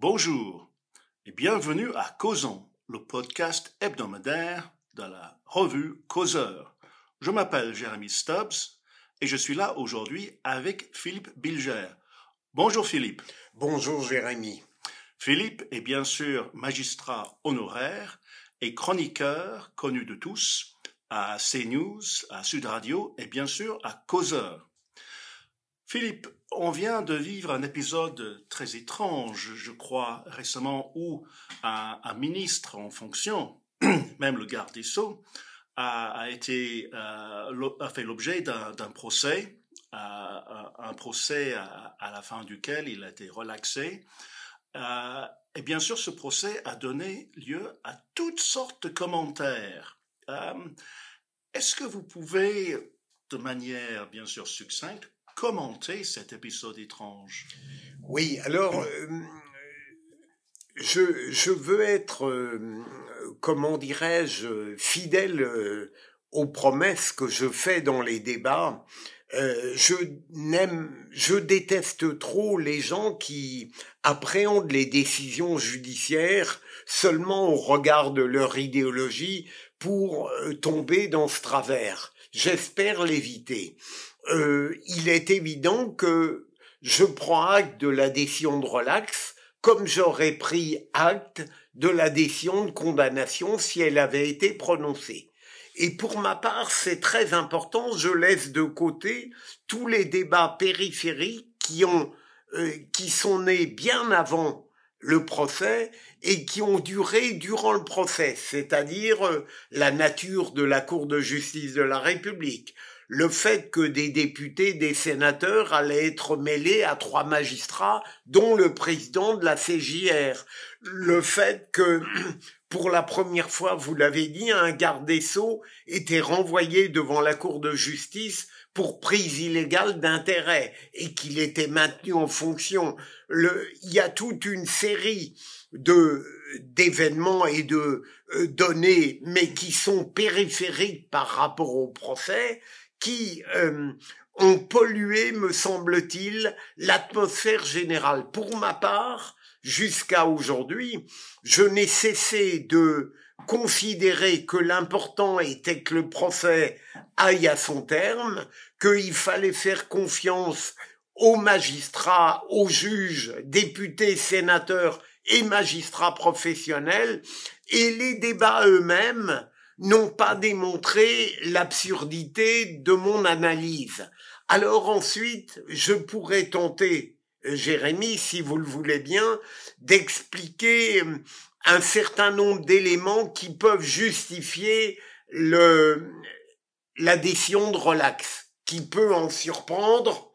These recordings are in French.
Bonjour et bienvenue à Causons, le podcast hebdomadaire de la revue Causeur. Je m'appelle Jérémy Stubbs et je suis là aujourd'hui avec Philippe Bilger. Bonjour Philippe. Bonjour Jérémy. Philippe est bien sûr magistrat honoraire et chroniqueur connu de tous à CNews, à Sud Radio et bien sûr à Causeur. Philippe, on vient de vivre un épisode très étrange, je crois, récemment, où un, ministre en fonction, même le garde des Sceaux, a, été, euh, a fait l'objet d'un procès, euh, un procès à, la fin duquel il a été relaxé. Euh, et bien sûr, ce procès a donné lieu à toutes sortes de commentaires. Est-ce que vous pouvez, de manière bien sûr succincte, commenter cet épisode étrange Oui, alors, je, je, veux être comment dirais-je, fidèle euh, aux promesses que je fais dans les débats. Euh, je n'aime, je déteste trop les gens qui appréhendent les décisions judiciaires seulement au regard de leur idéologie pour euh, tomber dans ce travers. J'espère l'éviter. Il est évident que je prends acte de la décision de relax comme j'aurais pris acte de la décision de condamnation si elle avait été prononcée. Et pour ma part, c'est très important, je laisse de côté tous les débats périphériques qui ont, euh, qui sont nés bien avant le procès et qui ont duré durant le procès, c'est-à-dire euh, la nature de la Cour de justice de la République, le fait que des députés, des sénateurs allaient être mêlés à trois magistrats, dont le président de la CJR, le fait que pour la première fois, vous l'avez dit, un garde des sceaux était renvoyé devant la Cour de justice pour prise illégale d'intérêt et qu'il était maintenu en fonction. Le, il y a toute une série de d'événements et de euh, données, mais qui sont périphériques par rapport au procès, qui euh, ont pollué, me semble-t-il, l'atmosphère générale. Pour ma part, jusqu'à aujourd'hui, je n'ai cessé de considérer que l'important était que le procès aille à son terme, qu'il fallait faire confiance aux magistrats, aux juges, députés, sénateurs et magistrats professionnels, et les débats eux-mêmes n'ont pas démontré l'absurdité de mon analyse. Alors ensuite, je pourrais tenter, euh, Jérémie, si vous le voulez bien, d'expliquer euh, un certain nombre d'éléments qui peuvent justifier le, l'adhésion de relax, qui peut en surprendre,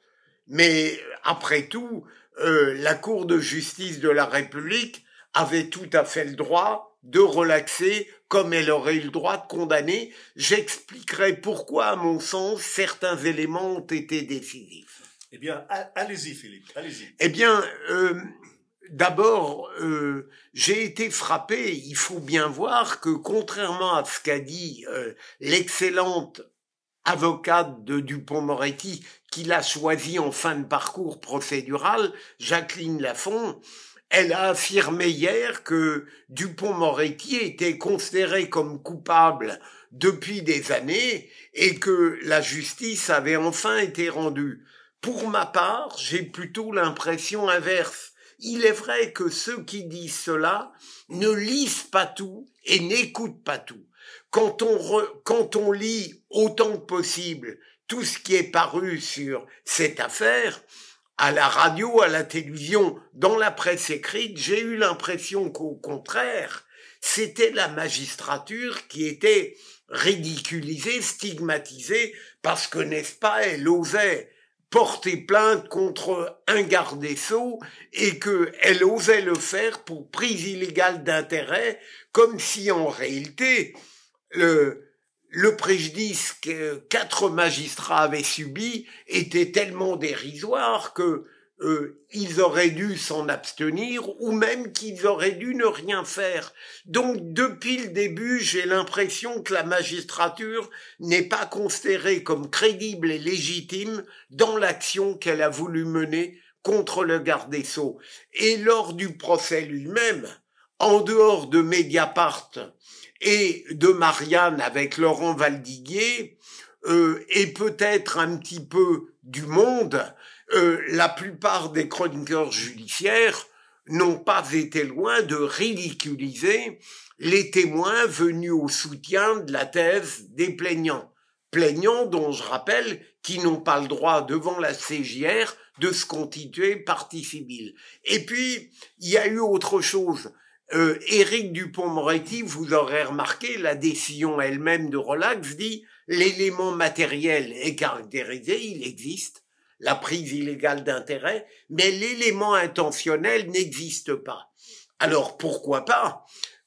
mais après tout, euh, la Cour de justice de la République avait tout à fait le droit de relaxer comme elle aurait eu le droit de condamner, j'expliquerai pourquoi, à mon sens, certains éléments ont été décisifs. Eh bien, allez-y, Philippe, allez-y. Eh bien, euh, d'abord, euh, j'ai été frappé. Il faut bien voir que, contrairement à ce qu'a dit euh, l'excellente avocate de Dupont-Moretti, qu'il a choisi en fin de parcours procédural, Jacqueline Lafont, elle a affirmé hier que Dupont-Moretti était considéré comme coupable depuis des années et que la justice avait enfin été rendue. Pour ma part, j'ai plutôt l'impression inverse. Il est vrai que ceux qui disent cela ne lisent pas tout et n'écoutent pas tout. Quand on, quand on lit autant que possible tout ce qui est paru sur cette affaire, à la radio, à la télévision, dans la presse écrite, j'ai eu l'impression qu'au contraire, c'était la magistrature qui était ridiculisée, stigmatisée, parce que, n'est-ce pas, elle osait porter plainte contre un garde des sceaux et qu'elle osait le faire pour prise illégale d'intérêt, comme si en réalité le, le préjudice que quatre magistrats avaient subi était tellement dérisoire que euh, ils auraient dû s'en abstenir ou même qu'ils auraient dû ne rien faire. Donc depuis le début, j'ai l'impression que la magistrature n'est pas considérée comme crédible et légitime dans l'action qu'elle a voulu mener contre le garde des Sceaux. Et lors du procès lui-même, en dehors de Mediapart et de Marianne avec Laurent Valdiguier, euh, et peut-être un petit peu du monde, euh, la plupart des chroniqueurs judiciaires n'ont pas été loin de ridiculiser les témoins venus au soutien de la thèse des plaignants. Plaignants dont je rappelle qui n'ont pas le droit devant la CGR de se constituer partie civile. Et puis, il y a eu autre chose. Euh, Éric Dupont-Moretti, vous aurez remarqué, la décision elle-même de Relax dit l'élément matériel est caractérisé, il existe, la prise illégale d'intérêt, mais l'élément intentionnel n'existe pas. Alors pourquoi pas?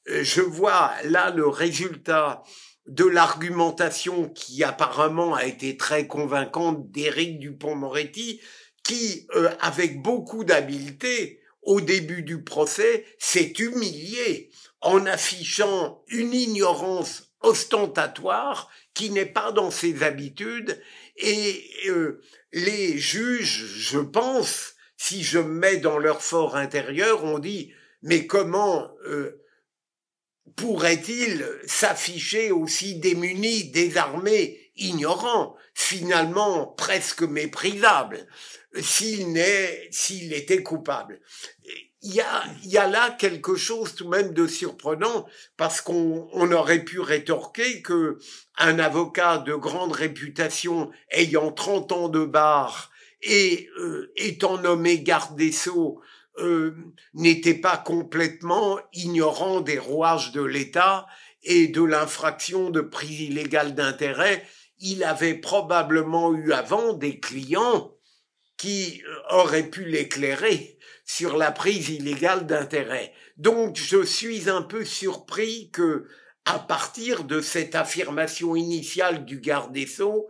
Euh, Je vois là le résultat de l'argumentation qui apparemment a été très convaincante d'Éric Dupont-Moretti, qui, euh, avec beaucoup d'habileté, au début du procès, s'est humilié en affichant une ignorance ostentatoire qui n'est pas dans ses habitudes. Et euh, les juges, je pense, si je me mets dans leur fort intérieur, ont dit mais comment euh, pourrait-il s'afficher aussi démuni, désarmé, ignorant, finalement presque méprisable s'il n'est, s'il était coupable. Il y a, il y a là quelque chose tout de même de surprenant parce qu'on on aurait pu rétorquer que un avocat de grande réputation ayant 30 ans de bar et euh, étant nommé garde des sceaux euh, n'était pas complètement ignorant des rouages de l'État et de l'infraction de prise illégale d'intérêt. Il avait probablement eu avant des clients qui euh, aurait pu l'éclairer sur la prise illégale d'intérêt. Donc je suis un peu surpris que, à partir de cette affirmation initiale du garde des Sceaux,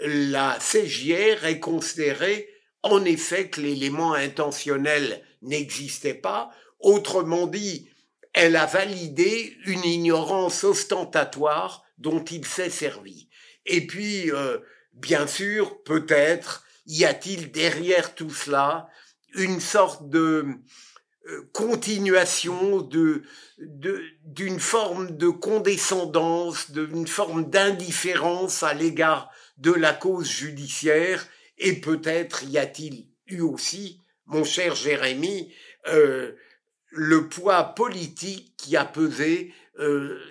la CGR ait considéré en effet que l'élément intentionnel n'existait pas. Autrement dit, elle a validé une ignorance ostentatoire dont il s'est servi. Et puis, euh, bien sûr, peut-être, y a-t-il derrière tout cela une sorte de euh, continuation de d'une forme de condescendance, d'une forme d'indifférence à l'égard de la cause judiciaire et peut-être y a-t-il eu aussi, mon cher Jérémy, euh, le poids politique qui a pesé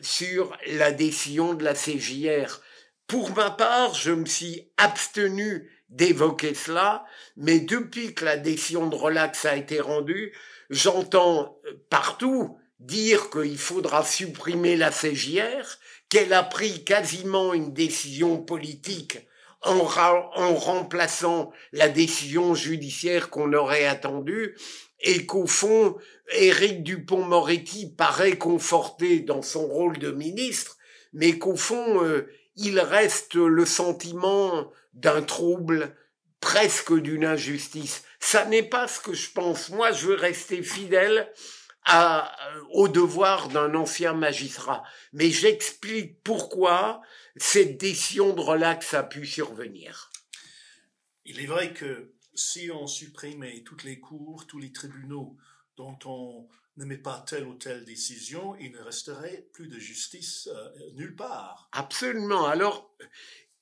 sur la décision de la CJR. Pour ma part, je me suis abstenu d'évoquer cela, mais depuis que la décision de relax a été rendue, j'entends partout dire qu'il faudra supprimer la CJR, qu'elle a pris quasiment une décision politique en, en remplaçant la décision judiciaire qu'on aurait attendue, et qu'au fond, Éric Dupont-Moretti paraît conforté dans son rôle de ministre, mais qu'au fond, euh, il reste le sentiment d'un trouble, presque d'une injustice. Ça n'est pas ce que je pense. Moi, je veux rester fidèle euh, au devoir d'un ancien magistrat. Mais j'explique pourquoi cette décision de relax a pu survenir. Il est vrai que si on supprimait toutes les cours, tous les tribunaux dont on ne met pas telle ou telle décision, il ne resterait plus de justice euh, nulle part. Absolument. Alors,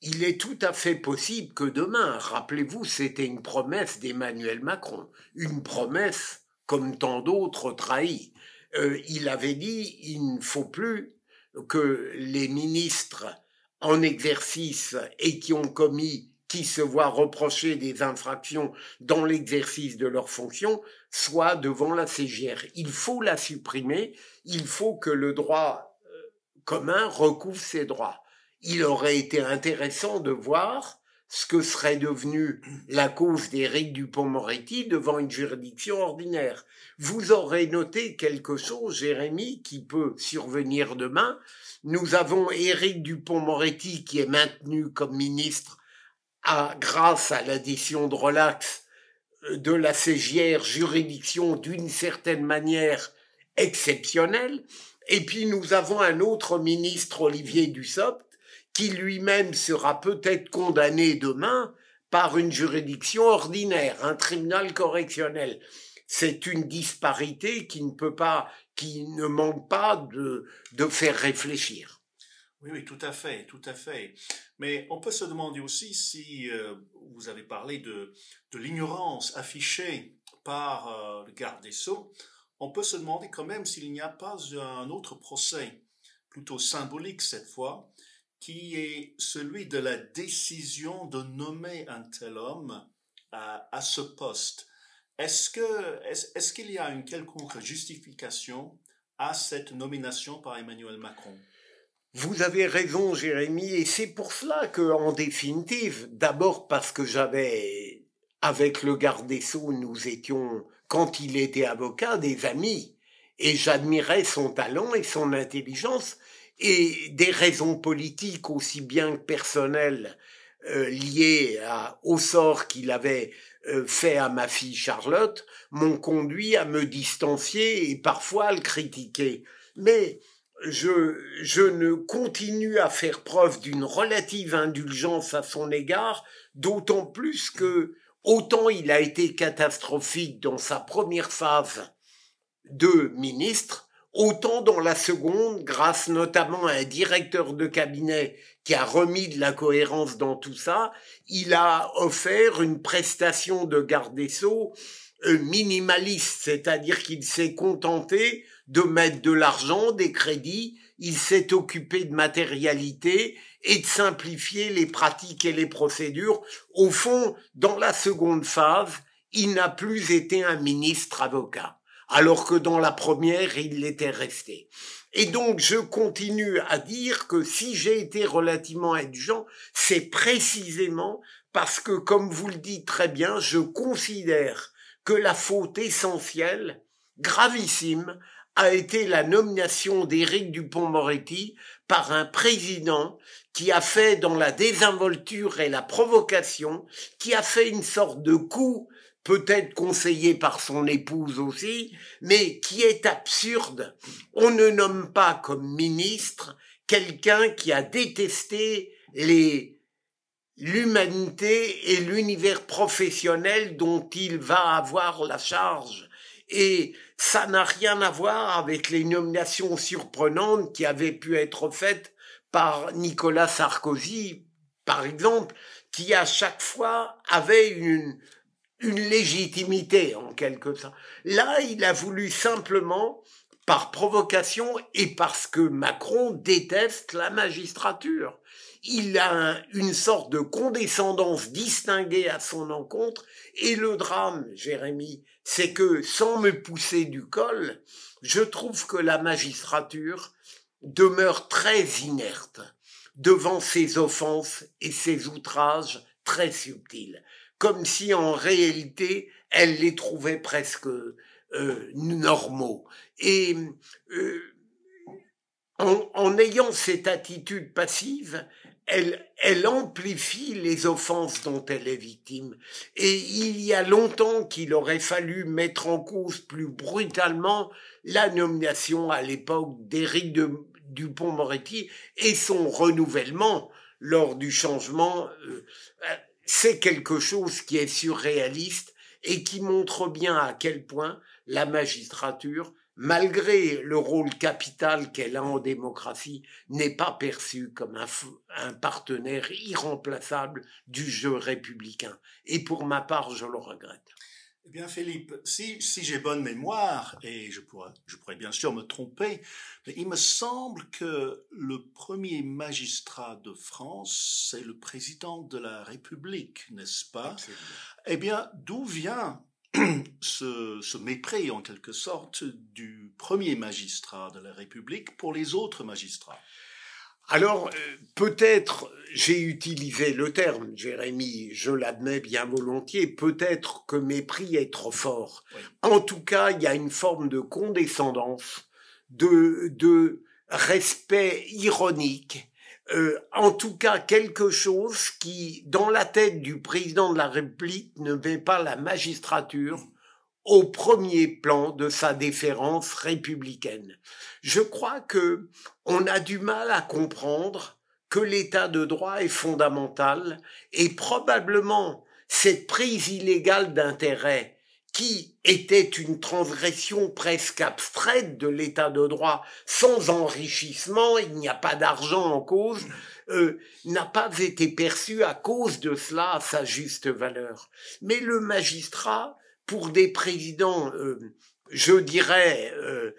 il est tout à fait possible que demain, rappelez-vous, c'était une promesse d'Emmanuel Macron, une promesse comme tant d'autres trahie. Euh, il avait dit il ne faut plus que les ministres en exercice et qui ont commis qui se voient reprocher des infractions dans l'exercice de leurs fonctions soit devant la CGR. Il faut la supprimer, il faut que le droit euh, commun recouvre ses droits. Il aurait été intéressant de voir ce que serait devenu la cause d'Éric Dupont-Moretti devant une juridiction ordinaire. Vous aurez noté quelque chose, Jérémy, qui peut survenir demain. Nous avons Éric Dupont-Moretti qui est maintenu comme ministre grâce à l'addition de relax euh, de la CGR, juridiction d'une certaine manière exceptionnelle. Et puis nous avons un autre ministre, Olivier Dussopt, qui lui-même sera peut-être condamné demain par une juridiction ordinaire, un tribunal correctionnel. C'est une disparité qui ne peut pas, qui ne manque pas de, de faire réfléchir. Oui, oui, tout à fait, tout à fait. Mais on peut se demander aussi si euh, vous avez parlé de, de l'ignorance affichée par euh, le garde des Sceaux, on peut se demander quand même s'il n'y a pas un autre procès, plutôt symbolique cette fois, qui est celui de la décision de nommer un tel homme à, à ce poste. Est-ce que est-ce qu'il y a une quelconque justification à cette nomination par Emmanuel Macron? Vous avez raison, Jérémy, et c'est pour cela que, en définitive, d'abord parce que j'avais, avec le garde des Sceaux, nous étions, quand il était avocat, des amis, et j'admirais son talent et son intelligence, et des raisons politiques aussi bien que personnelles euh, liées au sort qu'il avait euh, fait à ma fille Charlotte m'ont conduit à me distancier et parfois à le critiquer. Mais je, je ne continue à faire preuve d'une relative indulgence à son égard, d'autant plus que autant il a été catastrophique dans sa première phase de ministre, autant dans la seconde, grâce notamment à un directeur de cabinet qui a remis de la cohérence dans tout ça, il a offert une prestation de garde des sceaux euh, minimaliste, c'est-à-dire qu'il s'est contenté de mettre de l'argent, des crédits, il s'est occupé de matérialité et de simplifier les pratiques et les procédures. Au fond, dans la seconde phase, il n'a plus été un ministre avocat alors que dans la première, il l'était resté. Et donc, je continue à dire que si j'ai été relativement indulgent, c'est précisément parce que, comme vous le dites très bien, je considère que la faute essentielle, gravissime, a été la nomination d'Éric Dupont-Moretti par un président qui a fait dans la désinvolture et la provocation, qui a fait une sorte de coup peut-être conseillé par son épouse aussi, mais qui est absurde. On ne nomme pas comme ministre quelqu'un qui a détesté les l'humanité et l'univers professionnel dont il va avoir la charge. Et ça n'a rien à voir avec les nominations surprenantes qui avaient pu être faites par Nicolas Sarkozy, par exemple, qui à chaque fois avait une, légitimité en quelque sorte. Là, il a voulu simplement, par provocation et parce que Macron déteste la magistrature, il a une sorte de condescendance distinguée à son encontre. Et le drame, Jérémy, c'est que sans me pousser du col, je trouve que la magistrature demeure très inerte devant ces offenses et ces outrages très subtils comme si en réalité elle les trouvait presque euh, normaux. Et euh, en, en, ayant cette attitude passive, elle, elle amplifie les offenses dont elle est victime. Et il y a longtemps qu'il aurait fallu mettre en cause plus brutalement la nomination à l'époque d'Éric Dupont-Moretti et son renouvellement lors du changement. Euh, c'est quelque chose qui est surréaliste et qui montre bien à quel point la magistrature, malgré le rôle capital qu'elle a en démocratie, n'est pas perçue comme un, partenaire irremplaçable du jeu républicain. Et pour ma part, je le regrette. Eh bien, Philippe, si, si j'ai bonne mémoire, et je pourrais, je pourrais bien sûr me tromper, mais il me semble que le premier magistrat de France, c'est le président de la République, n'est-ce pas? Eh bien, d'où vient ce, ce, mépris, en quelque sorte, du premier magistrat de la République pour les autres magistrats alors, euh, peut-être j'ai utilisé le terme, Jérémy, je l'admets bien volontiers, peut-être que mépris est trop fort. En tout cas, il y a une forme de condescendance, de, de respect ironique, euh, en tout cas quelque chose qui, dans la tête du président de la République, ne met pas la magistrature au premier plan de sa déférence républicaine. Je crois que on a du mal à comprendre que l'état de droit est fondamental et probablement cette prise illégale d'intérêt qui était une transgression presque abstraite de l'état de droit sans enrichissement, il n'y a pas d'argent en cause, euh, n'a pas été perçue à cause de cela à sa juste valeur. Mais le magistrat, pour des présidents, euh, je dirais, euh,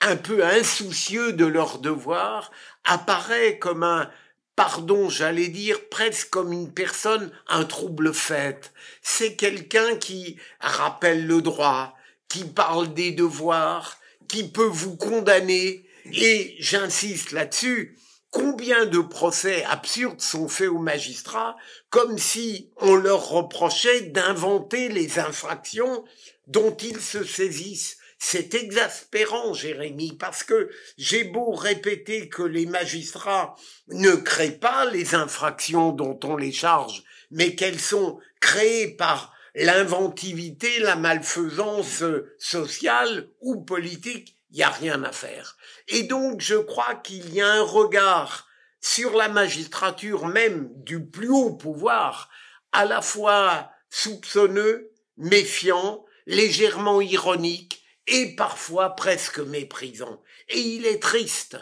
un peu insoucieux de leur devoir, apparaît comme un, pardon, j'allais dire presque comme une personne, un trouble fait. C'est quelqu'un qui rappelle le droit, qui parle des devoirs, qui peut vous condamner, et j'insiste là-dessus, combien de procès absurdes sont faits aux magistrats comme si on leur reprochait d'inventer les infractions dont ils se saisissent? C'est exaspérant, Jérémie, parce que j'ai beau répéter que les magistrats ne créent pas les infractions dont on les charge, mais qu'elles sont créées par l'inventivité, la malfaisance sociale ou politique, il n'y a rien à faire. Et donc, je crois qu'il y a un regard sur la magistrature même du plus haut pouvoir, à la fois soupçonneux, méfiant, légèrement ironique, et parfois presque méprisant. Et il est triste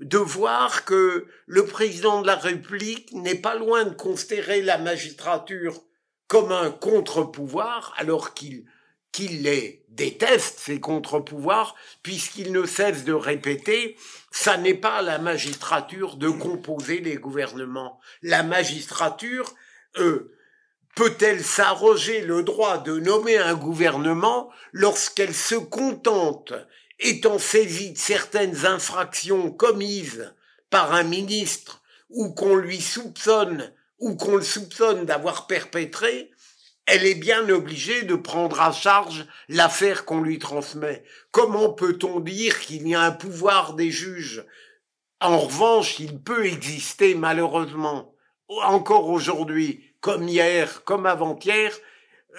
de voir que le président de la République n'est pas loin de considérer la magistrature comme un contre-pouvoir, alors qu'il qu'il les déteste, ces contre-pouvoirs, puisqu'il ne cesse de répéter, ça n'est pas la magistrature de composer les gouvernements. La magistrature, euh, peut-elle s'arroger le droit de nommer un gouvernement lorsqu'elle se contente, étant saisie de certaines infractions commises par un ministre ou qu'on lui soupçonne ou qu'on le soupçonne d'avoir perpétré, elle est bien obligée de prendre à charge l'affaire qu'on lui transmet. Comment peut-on dire qu'il y a un pouvoir des juges? En revanche, il peut exister malheureusement, encore aujourd'hui, comme hier, comme avant-hier,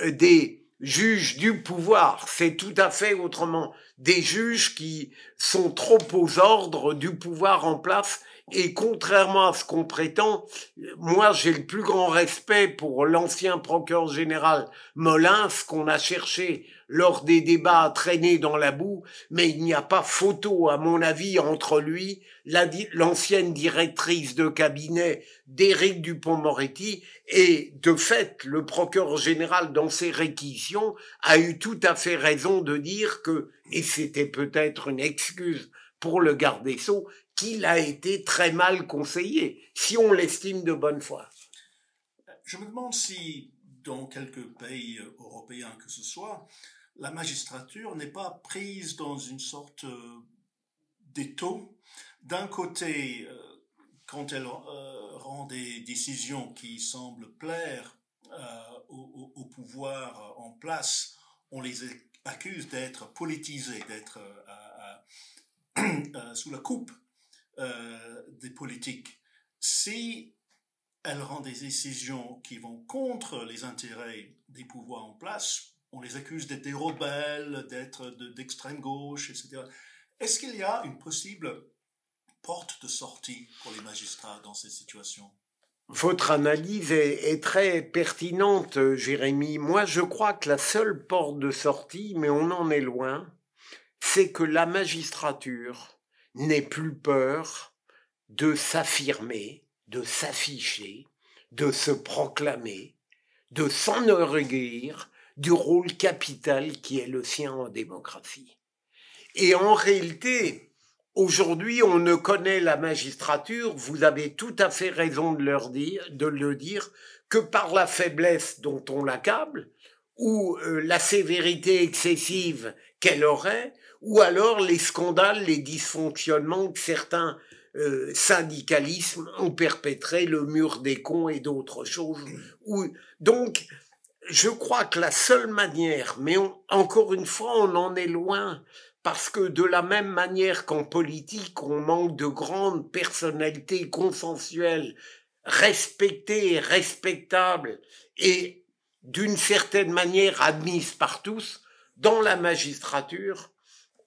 euh, des juges du pouvoir. C'est tout à fait autrement. Des juges qui sont trop aux ordres du pouvoir en place et contrairement à ce qu'on prétend, moi j'ai le plus grand respect pour l'ancien procureur général Molins qu'on a cherché lors des débats à traîner dans la boue, mais il n'y a pas photo à mon avis entre lui, l'ancienne directrice de cabinet d'Éric Dupont-Moretti et de fait le procureur général dans ses réquisitions a eu tout à fait raison de dire que, et c'était peut-être une excuse pour le garde des Sceaux, qu'il a été très mal conseillé, si on l'estime de bonne foi. Je me demande si, dans quelques pays européens que ce soit, la magistrature n'est pas prise dans une sorte euh, d'étau. D'un côté, euh, quand elle euh, rend des décisions qui semblent plaire au, pouvoir en place, on les accuse d'être politisés, d'être sous la coupe des politiques, si elles rendent des décisions qui vont contre les intérêts des pouvoirs en place, on les accuse d'être des rebelles, d'être d'extrême gauche, etc. Est-ce qu'il y a une possible porte de sortie pour les magistrats dans ces situations votre analyse est, très pertinente, Jérémy. Moi, je crois que la seule porte de sortie, mais on en est loin, c'est que la magistrature n'ait plus peur de s'affirmer, de s'afficher, de se proclamer, de s'enorgueillir du rôle capital qui est le sien en démocratie. Et en réalité, aujourd'hui, on ne connaît la magistrature, vous avez tout à fait raison de, leur dire, de le dire, que par la faiblesse dont on l'accable, ou euh, la sévérité excessive qu'elle aurait, ou alors les scandales, les dysfonctionnements que certains euh, syndicalismes ont perpétrés, le mur des cons et d'autres choses. donc, je crois que la seule manière, mais encore une fois, on en est loin, parce que de la même manière qu'en politique, on manque de grandes personnalités consensuelles, respectées, respectables, et d'une certaine manière admises par tous, dans la magistrature,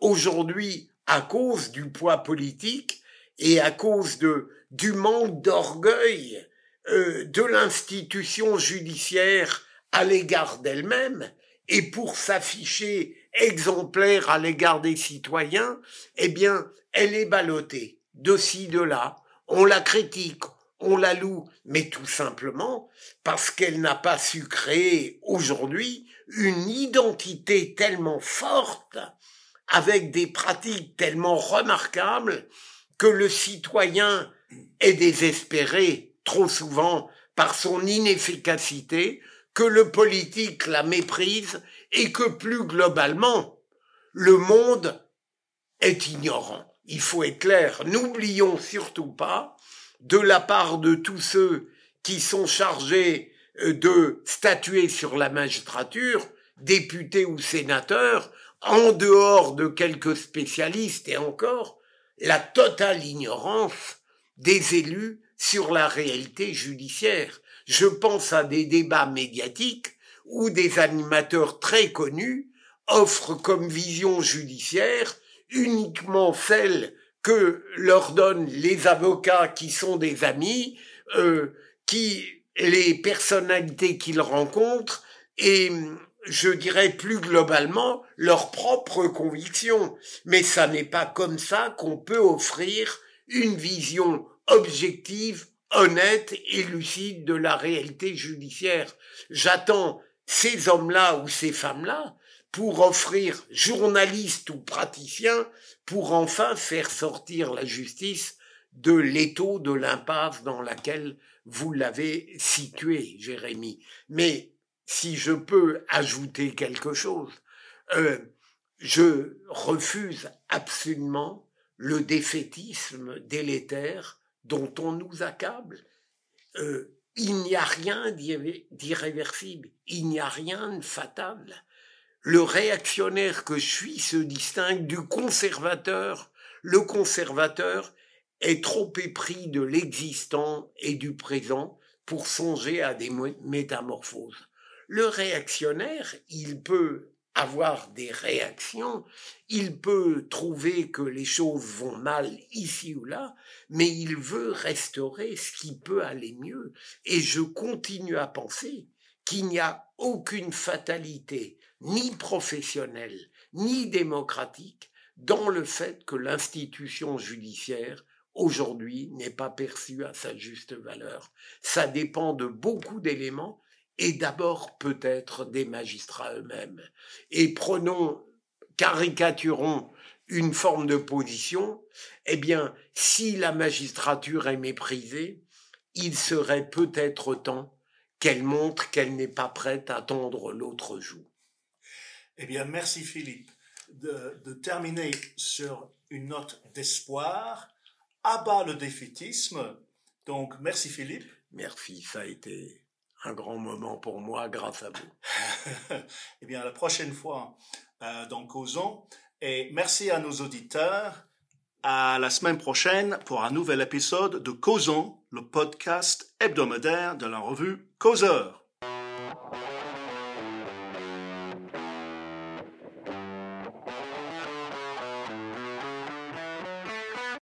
aujourd'hui, à cause du poids politique, et à cause de du manque d'orgueil euh, de l'institution judiciaire à l'égard d'elle-même et pour s'afficher exemplaire à l'égard des citoyens, eh bien, elle est ballottée de ci, de là. On la critique, on la loue, mais tout simplement parce qu'elle n'a pas su créer aujourd'hui une identité tellement forte, avec des pratiques tellement remarquables, que le citoyen est désespéré trop souvent par son inefficacité, que le politique la méprise et que plus globalement, le monde est ignorant. Il faut être clair. N'oublions surtout pas, de la part de tous ceux qui sont chargés euh, de statuer sur la magistrature, députés ou sénateurs, en dehors de quelques spécialistes et encore, la totale ignorance des élus sur la réalité judiciaire. Je pense à des débats médiatiques où des animateurs très connus offrent comme vision judiciaire uniquement celle que leur donnent les avocats qui sont des amis, euh, qui les personnalités qu'ils rencontrent et je dirais plus globalement leurs propres convictions. Mais ça n'est pas comme ça qu'on peut offrir une vision objective, honnête et lucide de la réalité judiciaire. J'attends ces hommes-là ou ces femmes-là pour offrir journalistes ou praticiens pour enfin faire sortir la justice de l'étau de l'impasse dans laquelle vous l'avez situé, Jérémie. Mais si je peux ajouter quelque chose, euh, je refuse absolument le défaitisme délétère dont on nous accable. Euh, il n'y a rien d'irréversible, il n'y a rien de fatal. Le réactionnaire que je suis se distingue du conservateur. Le conservateur est trop épris de l'existant et du présent pour songer à des métamorphoses. Le réactionnaire, il peut avoir des réactions, il peut trouver que les choses vont mal ici ou là, mais il veut restaurer ce qui peut aller mieux. Et je continue à penser qu'il n'y a aucune fatalité, ni professionnelle, ni démocratique, dans le fait que l'institution judiciaire aujourd'hui n'est pas perçue à sa juste valeur. Ça dépend de beaucoup d'éléments et d'abord peut-être des magistrats eux-mêmes. Et prenons, caricaturons une forme de position, eh bien, si la magistrature est méprisée, il serait peut-être temps qu'elle montre qu'elle n'est pas prête à tendre l'autre joue. Eh bien, merci Philippe de, de terminer sur une note d'espoir. Abat le défaitisme. Donc, merci Philippe. Merci, ça a été un grand moment pour moi grâce à vous. eh bien, la prochaine fois, euh, dans Causons. Et merci à nos auditeurs. À la semaine prochaine pour un nouvel épisode de Causons, le podcast hebdomadaire de la revue Causeur.